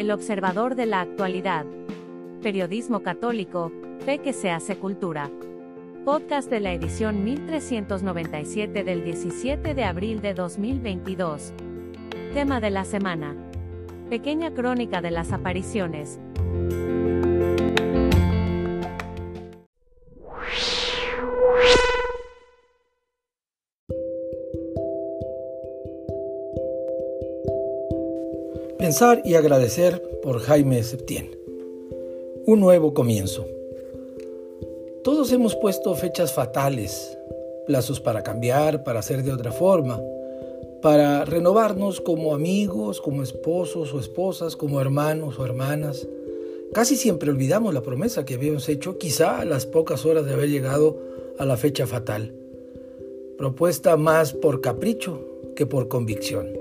El observador de la actualidad. Periodismo católico, fe que se hace cultura. Podcast de la edición 1397 del 17 de abril de 2022. Tema de la semana. Pequeña crónica de las apariciones. Pensar y agradecer por Jaime Septién. Un nuevo comienzo. Todos hemos puesto fechas fatales, plazos para cambiar, para hacer de otra forma, para renovarnos como amigos, como esposos o esposas, como hermanos o hermanas. Casi siempre olvidamos la promesa que habíamos hecho, quizá a las pocas horas de haber llegado a la fecha fatal. Propuesta más por capricho que por convicción.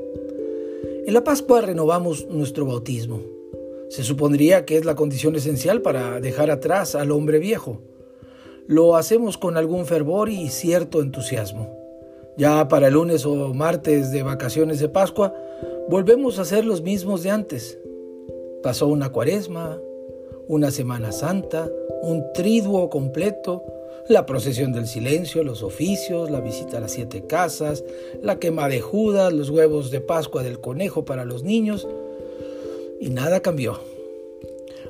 En la Pascua renovamos nuestro bautismo. Se supondría que es la condición esencial para dejar atrás al hombre viejo. Lo hacemos con algún fervor y cierto entusiasmo. Ya para el lunes o martes de vacaciones de Pascua, volvemos a ser los mismos de antes. Pasó una cuaresma, una Semana Santa, un triduo completo, la procesión del silencio, los oficios, la visita a las siete casas, la quema de Judas, los huevos de Pascua del conejo para los niños, y nada cambió.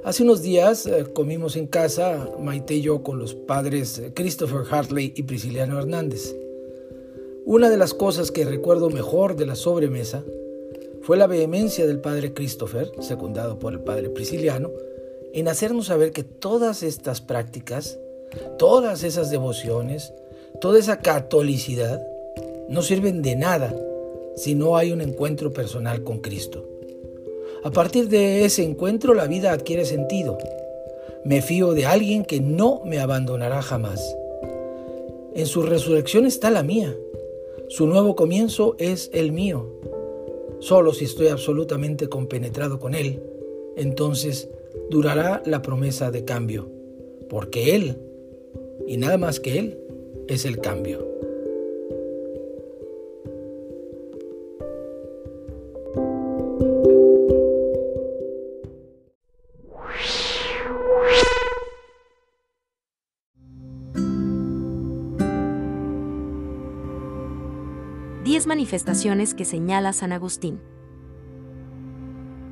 Hace unos días eh, comimos en casa, Maite y yo, con los padres eh, Christopher Hartley y Prisciliano Hernández. Una de las cosas que recuerdo mejor de la sobremesa fue la vehemencia del padre Christopher, secundado por el padre Prisciliano, en hacernos saber que todas estas prácticas Todas esas devociones, toda esa catolicidad, no sirven de nada si no hay un encuentro personal con Cristo. A partir de ese encuentro la vida adquiere sentido. Me fío de alguien que no me abandonará jamás. En su resurrección está la mía. Su nuevo comienzo es el mío. Solo si estoy absolutamente compenetrado con Él, entonces durará la promesa de cambio, porque Él y nada más que Él es el cambio. Diez manifestaciones que señala San Agustín.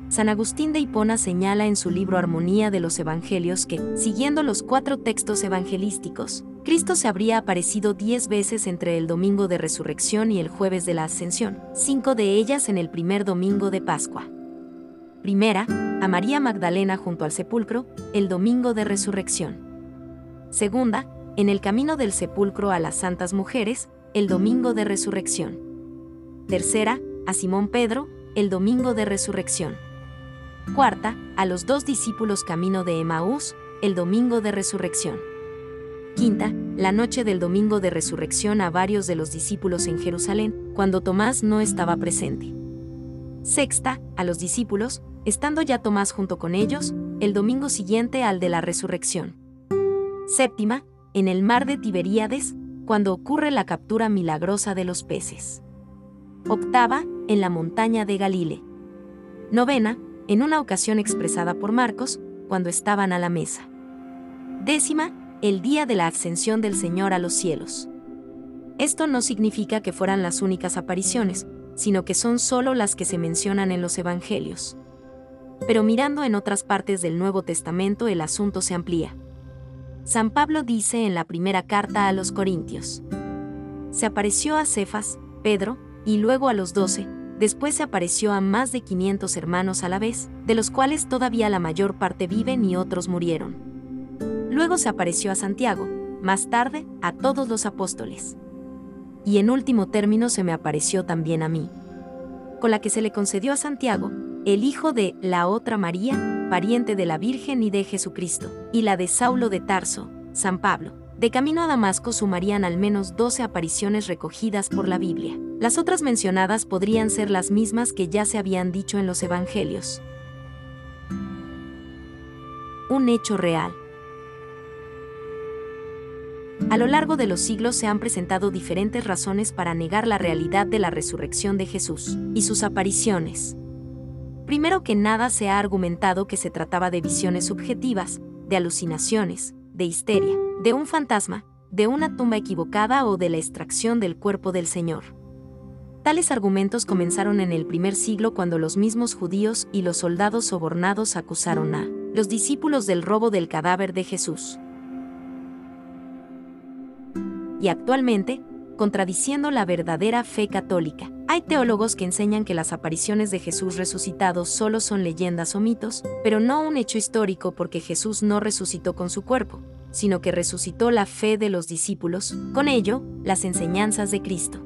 San Agustín de Hipona señala en su libro Armonía de los Evangelios que, siguiendo los cuatro textos evangelísticos, Cristo se habría aparecido diez veces entre el domingo de resurrección y el jueves de la ascensión, cinco de ellas en el primer domingo de Pascua. Primera, a María Magdalena junto al sepulcro, el domingo de resurrección. Segunda, en el camino del sepulcro a las santas mujeres, el domingo de resurrección. Tercera, a Simón Pedro, el domingo de resurrección. Cuarta, a los dos discípulos camino de Emaús, el domingo de resurrección. Quinta, la noche del domingo de resurrección a varios de los discípulos en Jerusalén, cuando Tomás no estaba presente. Sexta, a los discípulos, estando ya Tomás junto con ellos, el domingo siguiente al de la resurrección. Séptima, en el mar de Tiberíades, cuando ocurre la captura milagrosa de los peces. Octava, en la montaña de Galile. Novena, en una ocasión expresada por Marcos, cuando estaban a la mesa. Décima, el día de la ascensión del Señor a los cielos. Esto no significa que fueran las únicas apariciones, sino que son solo las que se mencionan en los Evangelios. Pero mirando en otras partes del Nuevo Testamento el asunto se amplía. San Pablo dice en la primera carta a los Corintios. Se apareció a Cefas, Pedro, y luego a los doce, Después se apareció a más de 500 hermanos a la vez, de los cuales todavía la mayor parte viven y otros murieron. Luego se apareció a Santiago, más tarde a todos los apóstoles. Y en último término se me apareció también a mí. Con la que se le concedió a Santiago, el hijo de la otra María, pariente de la Virgen y de Jesucristo, y la de Saulo de Tarso, San Pablo. De camino a Damasco sumarían al menos 12 apariciones recogidas por la Biblia. Las otras mencionadas podrían ser las mismas que ya se habían dicho en los Evangelios. Un hecho real. A lo largo de los siglos se han presentado diferentes razones para negar la realidad de la resurrección de Jesús y sus apariciones. Primero que nada se ha argumentado que se trataba de visiones subjetivas, de alucinaciones, de histeria, de un fantasma, de una tumba equivocada o de la extracción del cuerpo del Señor. Tales argumentos comenzaron en el primer siglo cuando los mismos judíos y los soldados sobornados acusaron a los discípulos del robo del cadáver de Jesús. Y actualmente, contradiciendo la verdadera fe católica. Hay teólogos que enseñan que las apariciones de Jesús resucitado solo son leyendas o mitos, pero no un hecho histórico porque Jesús no resucitó con su cuerpo, sino que resucitó la fe de los discípulos, con ello, las enseñanzas de Cristo.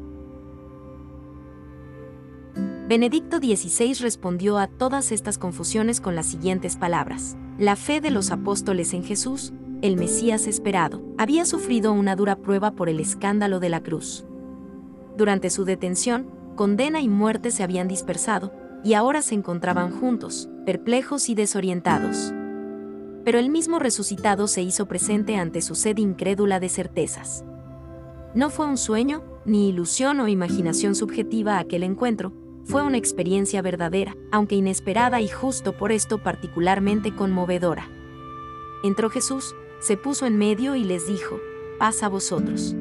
Benedicto XVI respondió a todas estas confusiones con las siguientes palabras. La fe de los apóstoles en Jesús el Mesías esperado, había sufrido una dura prueba por el escándalo de la cruz. Durante su detención, condena y muerte se habían dispersado, y ahora se encontraban juntos, perplejos y desorientados. Pero el mismo resucitado se hizo presente ante su sed incrédula de certezas. No fue un sueño, ni ilusión o imaginación subjetiva aquel encuentro, fue una experiencia verdadera, aunque inesperada y justo por esto particularmente conmovedora. Entró Jesús, se puso en medio y les dijo, paz a vosotros.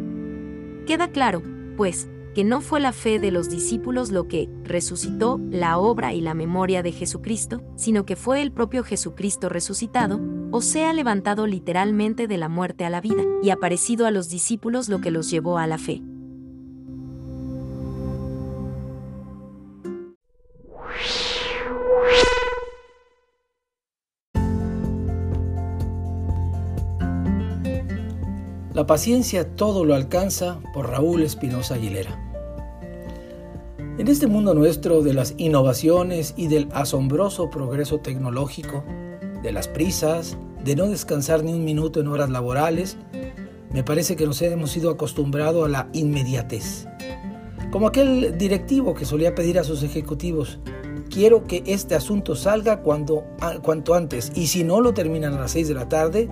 Queda claro, pues, que no fue la fe de los discípulos lo que resucitó la obra y la memoria de Jesucristo, sino que fue el propio Jesucristo resucitado, o sea, levantado literalmente de la muerte a la vida, y aparecido a los discípulos lo que los llevó a la fe. La paciencia todo lo alcanza por Raúl Espinosa Aguilera. En este mundo nuestro de las innovaciones y del asombroso progreso tecnológico, de las prisas, de no descansar ni un minuto en horas laborales, me parece que nos hemos ido acostumbrados a la inmediatez. Como aquel directivo que solía pedir a sus ejecutivos, quiero que este asunto salga cuanto antes y si no lo terminan a las 6 de la tarde,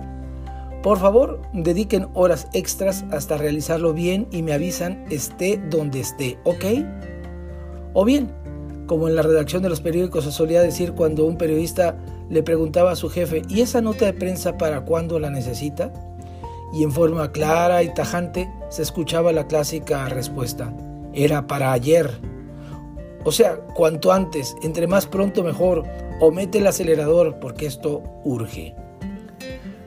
por favor, dediquen horas extras hasta realizarlo bien y me avisan esté donde esté, ¿ok? O bien, como en la redacción de los periódicos se solía decir cuando un periodista le preguntaba a su jefe, ¿y esa nota de prensa para cuándo la necesita? Y en forma clara y tajante se escuchaba la clásica respuesta, era para ayer. O sea, cuanto antes, entre más pronto mejor, o mete el acelerador porque esto urge.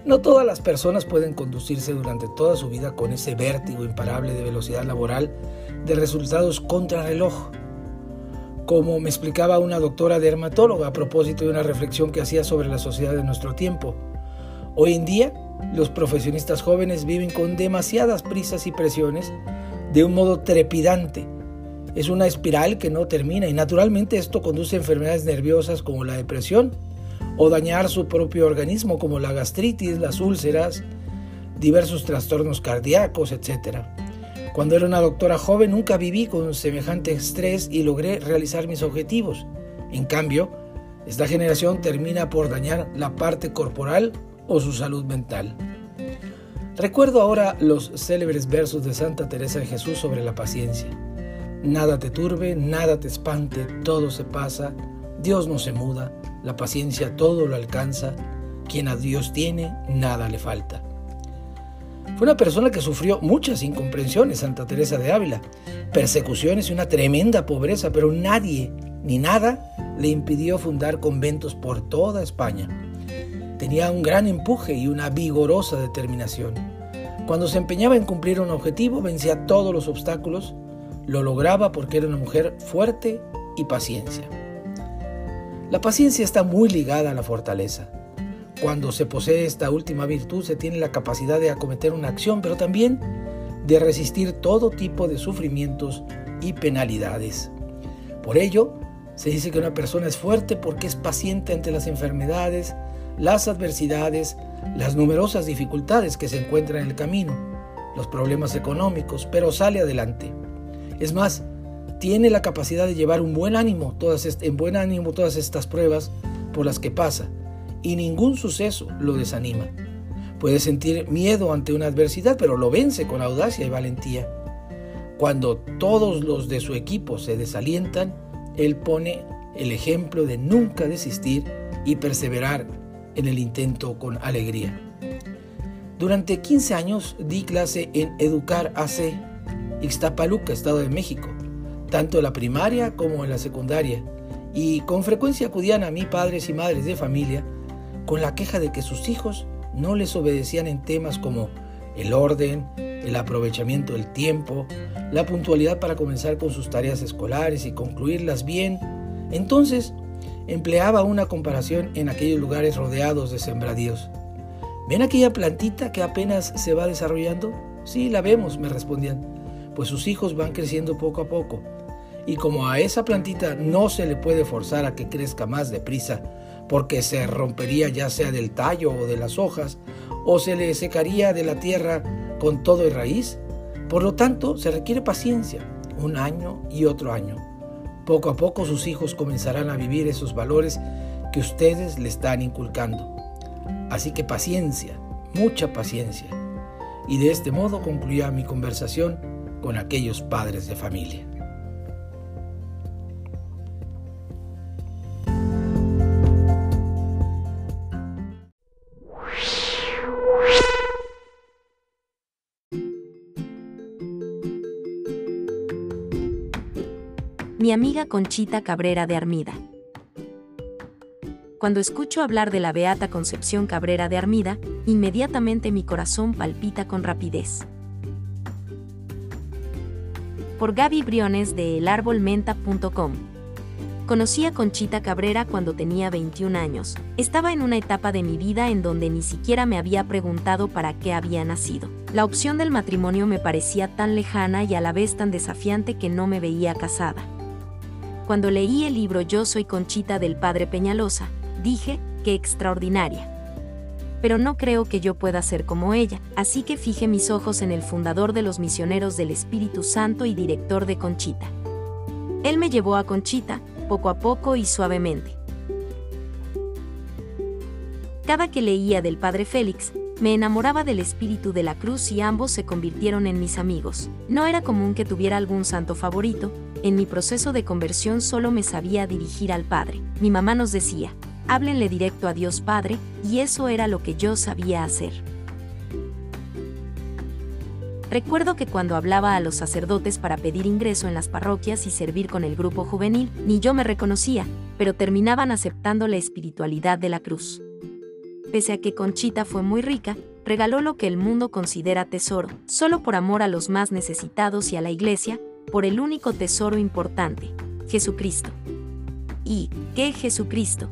No todas las personas pueden conducirse durante toda su vida con ese vértigo imparable de velocidad laboral de resultados contra reloj. Como me explicaba una doctora dermatóloga a propósito de una reflexión que hacía sobre la sociedad de nuestro tiempo. Hoy en día, los profesionistas jóvenes viven con demasiadas prisas y presiones de un modo trepidante. Es una espiral que no termina y naturalmente esto conduce a enfermedades nerviosas como la depresión o dañar su propio organismo como la gastritis, las úlceras, diversos trastornos cardíacos, etc. Cuando era una doctora joven nunca viví con semejante estrés y logré realizar mis objetivos. En cambio, esta generación termina por dañar la parte corporal o su salud mental. Recuerdo ahora los célebres versos de Santa Teresa de Jesús sobre la paciencia. Nada te turbe, nada te espante, todo se pasa, Dios no se muda, la paciencia todo lo alcanza, quien a Dios tiene, nada le falta. Fue una persona que sufrió muchas incomprensiones, Santa Teresa de Ávila, persecuciones y una tremenda pobreza, pero nadie ni nada le impidió fundar conventos por toda España. Tenía un gran empuje y una vigorosa determinación. Cuando se empeñaba en cumplir un objetivo, vencía todos los obstáculos, lo lograba porque era una mujer fuerte y paciencia. La paciencia está muy ligada a la fortaleza. Cuando se posee esta última virtud se tiene la capacidad de acometer una acción, pero también de resistir todo tipo de sufrimientos y penalidades. Por ello, se dice que una persona es fuerte porque es paciente ante las enfermedades, las adversidades, las numerosas dificultades que se encuentran en el camino, los problemas económicos, pero sale adelante. Es más, tiene la capacidad de llevar un buen ánimo, todas en buen ánimo todas estas pruebas por las que pasa y ningún suceso lo desanima. Puede sentir miedo ante una adversidad, pero lo vence con audacia y valentía. Cuando todos los de su equipo se desalientan, él pone el ejemplo de nunca desistir y perseverar en el intento con alegría. Durante 15 años di clase en Educar AC, Ixtapaluca, Estado de México, tanto en la primaria como en la secundaria, y con frecuencia acudían a mí padres y madres de familia con la queja de que sus hijos no les obedecían en temas como el orden, el aprovechamiento del tiempo, la puntualidad para comenzar con sus tareas escolares y concluirlas bien. Entonces, empleaba una comparación en aquellos lugares rodeados de sembradíos. ¿Ven aquella plantita que apenas se va desarrollando? Sí, la vemos, me respondían, pues sus hijos van creciendo poco a poco. Y como a esa plantita no se le puede forzar a que crezca más deprisa, porque se rompería ya sea del tallo o de las hojas, o se le secaría de la tierra con todo y raíz. Por lo tanto, se requiere paciencia, un año y otro año. Poco a poco sus hijos comenzarán a vivir esos valores que ustedes le están inculcando. Así que paciencia, mucha paciencia. Y de este modo concluía mi conversación con aquellos padres de familia. Mi amiga Conchita Cabrera de Armida. Cuando escucho hablar de la beata Concepción Cabrera de Armida, inmediatamente mi corazón palpita con rapidez. Por Gaby Briones de elarbolmenta.com. Conocí a Conchita Cabrera cuando tenía 21 años. Estaba en una etapa de mi vida en donde ni siquiera me había preguntado para qué había nacido. La opción del matrimonio me parecía tan lejana y a la vez tan desafiante que no me veía casada. Cuando leí el libro Yo soy Conchita del padre Peñalosa, dije, qué extraordinaria. Pero no creo que yo pueda ser como ella, así que fijé mis ojos en el fundador de los misioneros del Espíritu Santo y director de Conchita. Él me llevó a Conchita, poco a poco y suavemente. Cada que leía del Padre Félix, me enamoraba del espíritu de la cruz y ambos se convirtieron en mis amigos. No era común que tuviera algún santo favorito, en mi proceso de conversión solo me sabía dirigir al Padre. Mi mamá nos decía, háblenle directo a Dios Padre, y eso era lo que yo sabía hacer. Recuerdo que cuando hablaba a los sacerdotes para pedir ingreso en las parroquias y servir con el grupo juvenil, ni yo me reconocía, pero terminaban aceptando la espiritualidad de la cruz pese a que Conchita fue muy rica, regaló lo que el mundo considera tesoro, solo por amor a los más necesitados y a la iglesia, por el único tesoro importante, Jesucristo. ¿Y qué Jesucristo?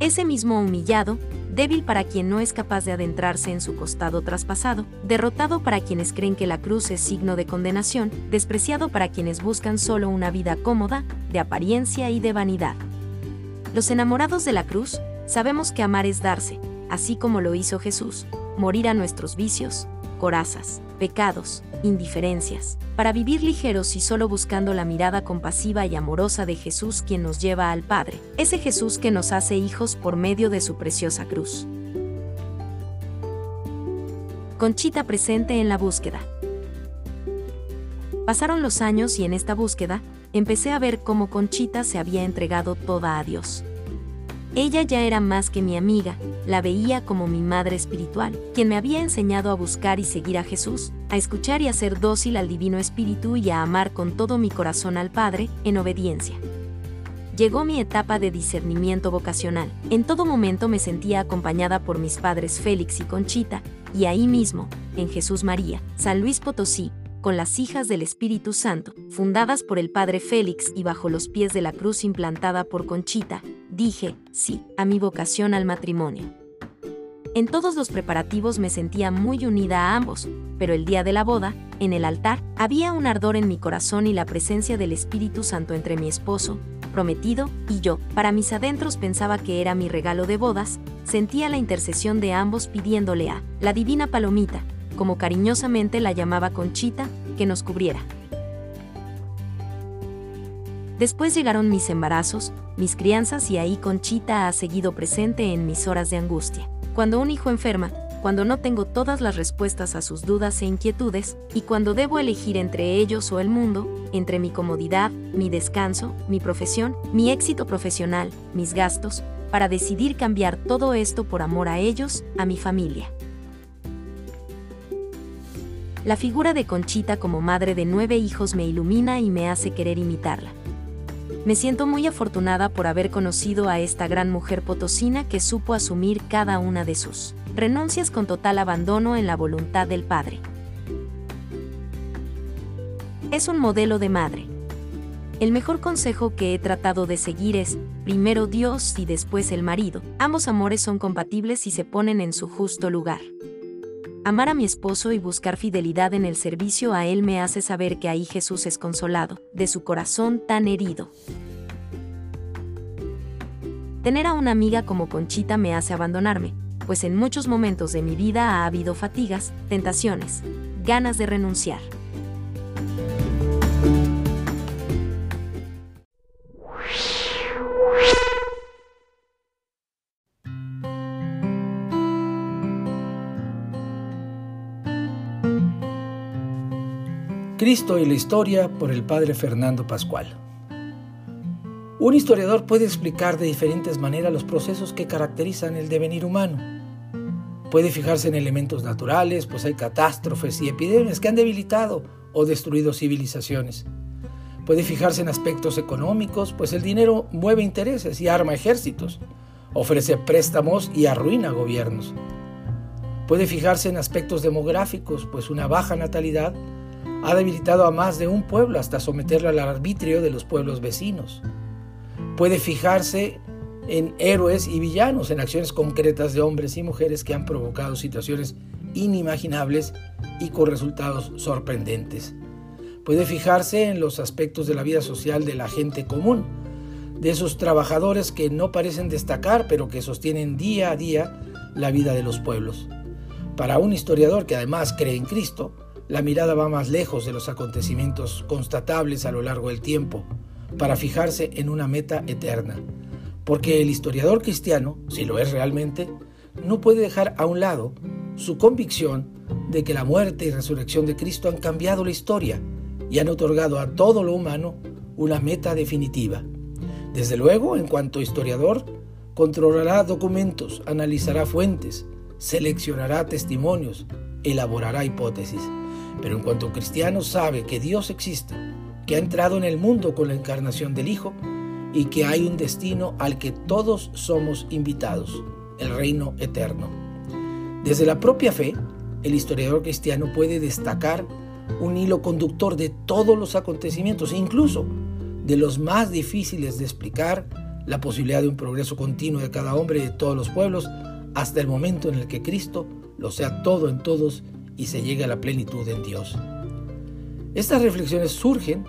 Ese mismo humillado, débil para quien no es capaz de adentrarse en su costado traspasado, derrotado para quienes creen que la cruz es signo de condenación, despreciado para quienes buscan solo una vida cómoda, de apariencia y de vanidad. Los enamorados de la cruz Sabemos que amar es darse, así como lo hizo Jesús, morir a nuestros vicios, corazas, pecados, indiferencias, para vivir ligeros y solo buscando la mirada compasiva y amorosa de Jesús quien nos lleva al Padre, ese Jesús que nos hace hijos por medio de su preciosa cruz. Conchita presente en la búsqueda. Pasaron los años y en esta búsqueda, empecé a ver cómo Conchita se había entregado toda a Dios. Ella ya era más que mi amiga, la veía como mi madre espiritual, quien me había enseñado a buscar y seguir a Jesús, a escuchar y a ser dócil al Divino Espíritu y a amar con todo mi corazón al Padre, en obediencia. Llegó mi etapa de discernimiento vocacional. En todo momento me sentía acompañada por mis padres Félix y Conchita, y ahí mismo, en Jesús María, San Luis Potosí, con las hijas del Espíritu Santo, fundadas por el Padre Félix y bajo los pies de la cruz implantada por Conchita, dije, sí, a mi vocación al matrimonio. En todos los preparativos me sentía muy unida a ambos, pero el día de la boda, en el altar, había un ardor en mi corazón y la presencia del Espíritu Santo entre mi esposo, prometido, y yo, para mis adentros pensaba que era mi regalo de bodas, sentía la intercesión de ambos pidiéndole a la divina palomita, como cariñosamente la llamaba Conchita, que nos cubriera. Después llegaron mis embarazos, mis crianzas y ahí Conchita ha seguido presente en mis horas de angustia. Cuando un hijo enferma, cuando no tengo todas las respuestas a sus dudas e inquietudes, y cuando debo elegir entre ellos o el mundo, entre mi comodidad, mi descanso, mi profesión, mi éxito profesional, mis gastos, para decidir cambiar todo esto por amor a ellos, a mi familia. La figura de Conchita como madre de nueve hijos me ilumina y me hace querer imitarla. Me siento muy afortunada por haber conocido a esta gran mujer potosina que supo asumir cada una de sus renuncias con total abandono en la voluntad del Padre. Es un modelo de madre. El mejor consejo que he tratado de seguir es, primero Dios y después el marido. Ambos amores son compatibles y se ponen en su justo lugar. Amar a mi esposo y buscar fidelidad en el servicio a él me hace saber que ahí Jesús es consolado, de su corazón tan herido. Tener a una amiga como Conchita me hace abandonarme, pues en muchos momentos de mi vida ha habido fatigas, tentaciones, ganas de renunciar. Cristo y la historia por el padre Fernando Pascual. Un historiador puede explicar de diferentes maneras los procesos que caracterizan el devenir humano. Puede fijarse en elementos naturales, pues hay catástrofes y epidemias que han debilitado o destruido civilizaciones. Puede fijarse en aspectos económicos, pues el dinero mueve intereses y arma ejércitos, ofrece préstamos y arruina gobiernos. Puede fijarse en aspectos demográficos, pues una baja natalidad ha debilitado a más de un pueblo hasta someterlo al arbitrio de los pueblos vecinos. Puede fijarse en héroes y villanos, en acciones concretas de hombres y mujeres que han provocado situaciones inimaginables y con resultados sorprendentes. Puede fijarse en los aspectos de la vida social de la gente común, de esos trabajadores que no parecen destacar, pero que sostienen día a día la vida de los pueblos. Para un historiador que además cree en Cristo, la mirada va más lejos de los acontecimientos constatables a lo largo del tiempo, para fijarse en una meta eterna. Porque el historiador cristiano, si lo es realmente, no puede dejar a un lado su convicción de que la muerte y resurrección de Cristo han cambiado la historia y han otorgado a todo lo humano una meta definitiva. Desde luego, en cuanto historiador, controlará documentos, analizará fuentes, seleccionará testimonios, elaborará hipótesis. Pero en cuanto cristiano sabe que Dios existe, que ha entrado en el mundo con la encarnación del Hijo y que hay un destino al que todos somos invitados, el reino eterno. Desde la propia fe, el historiador cristiano puede destacar un hilo conductor de todos los acontecimientos, incluso de los más difíciles de explicar, la posibilidad de un progreso continuo de cada hombre y de todos los pueblos, hasta el momento en el que Cristo lo sea todo en todos y se llegue a la plenitud en Dios. Estas reflexiones surgen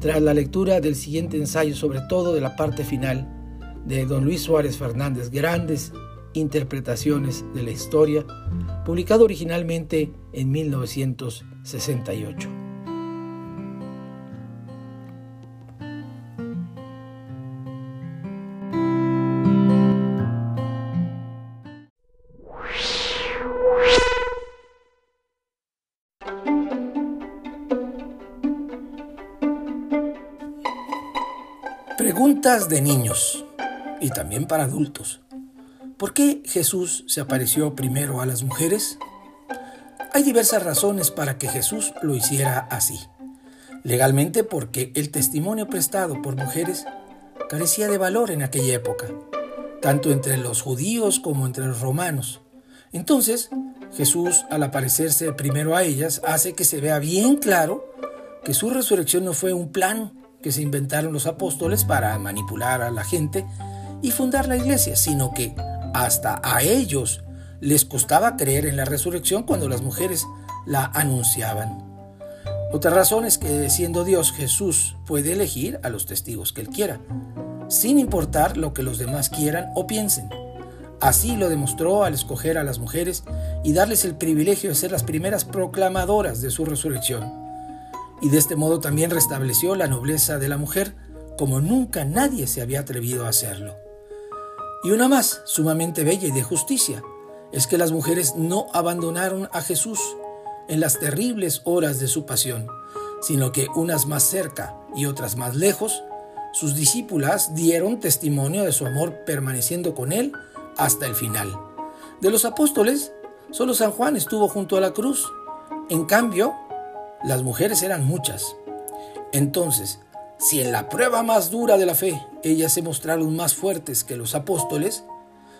tras la lectura del siguiente ensayo, sobre todo de la parte final de don Luis Suárez Fernández, Grandes Interpretaciones de la Historia, publicado originalmente en 1968. De niños y también para adultos. ¿Por qué Jesús se apareció primero a las mujeres? Hay diversas razones para que Jesús lo hiciera así. Legalmente porque el testimonio prestado por mujeres carecía de valor en aquella época, tanto entre los judíos como entre los romanos. Entonces, Jesús, al aparecerse primero a ellas, hace que se vea bien claro que su resurrección no fue un plan que se inventaron los apóstoles para manipular a la gente y fundar la iglesia, sino que hasta a ellos les costaba creer en la resurrección cuando las mujeres la anunciaban. Otra razón es que siendo Dios Jesús puede elegir a los testigos que él quiera, sin importar lo que los demás quieran o piensen. Así lo demostró al escoger a las mujeres y darles el privilegio de ser las primeras proclamadoras de su resurrección y de este modo también restableció la nobleza de la mujer como nunca nadie se había atrevido a hacerlo. Y una más, sumamente bella y de justicia, es que las mujeres no abandonaron a Jesús en las terribles horas de su pasión, sino que unas más cerca y otras más lejos, sus discípulas dieron testimonio de su amor permaneciendo con él hasta el final. De los apóstoles, solo San Juan estuvo junto a la cruz. En cambio, las mujeres eran muchas. Entonces, si en la prueba más dura de la fe ellas se mostraron más fuertes que los apóstoles,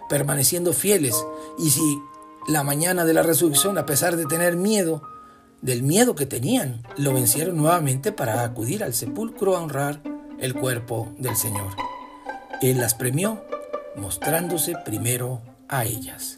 permaneciendo fieles, y si la mañana de la resurrección, a pesar de tener miedo, del miedo que tenían, lo vencieron nuevamente para acudir al sepulcro a honrar el cuerpo del Señor. Él las premió mostrándose primero a ellas.